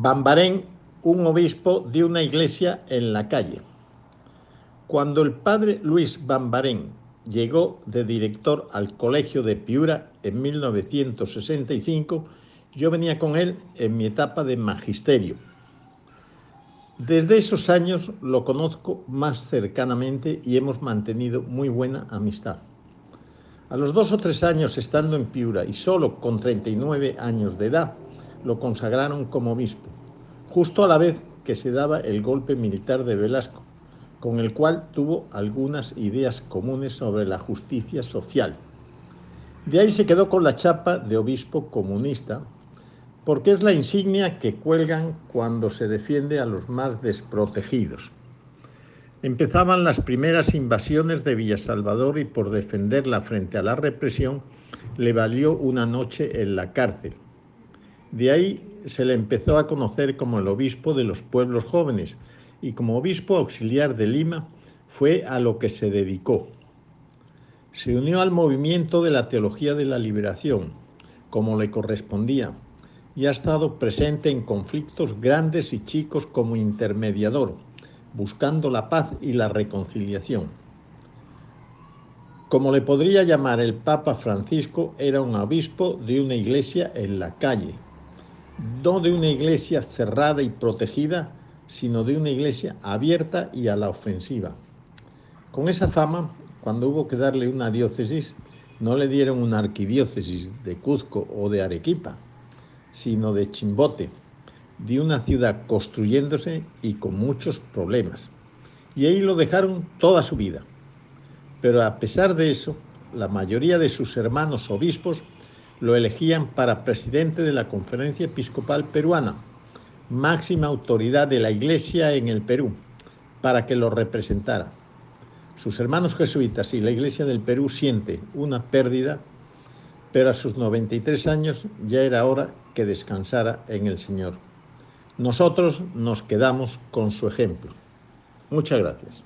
Bambarén, un obispo de una iglesia en la calle. Cuando el padre Luis Bambarén llegó de director al colegio de Piura en 1965, yo venía con él en mi etapa de magisterio. Desde esos años lo conozco más cercanamente y hemos mantenido muy buena amistad. A los dos o tres años estando en Piura y solo con 39 años de edad, lo consagraron como obispo, justo a la vez que se daba el golpe militar de Velasco, con el cual tuvo algunas ideas comunes sobre la justicia social. De ahí se quedó con la chapa de obispo comunista, porque es la insignia que cuelgan cuando se defiende a los más desprotegidos. Empezaban las primeras invasiones de Villa Salvador y por defenderla frente a la represión le valió una noche en la cárcel. De ahí se le empezó a conocer como el obispo de los pueblos jóvenes y como obispo auxiliar de Lima fue a lo que se dedicó. Se unió al movimiento de la teología de la liberación, como le correspondía, y ha estado presente en conflictos grandes y chicos como intermediador, buscando la paz y la reconciliación. Como le podría llamar el Papa Francisco, era un obispo de una iglesia en la calle, no de una iglesia cerrada y protegida, sino de una iglesia abierta y a la ofensiva. Con esa fama, cuando hubo que darle una diócesis, no le dieron una arquidiócesis de Cuzco o de Arequipa, sino de Chimbote, de una ciudad construyéndose y con muchos problemas. Y ahí lo dejaron toda su vida. Pero a pesar de eso, la mayoría de sus hermanos obispos lo elegían para presidente de la Conferencia Episcopal Peruana, máxima autoridad de la Iglesia en el Perú, para que lo representara. Sus hermanos jesuitas y la Iglesia del Perú siente una pérdida, pero a sus 93 años ya era hora que descansara en el Señor. Nosotros nos quedamos con su ejemplo. Muchas gracias.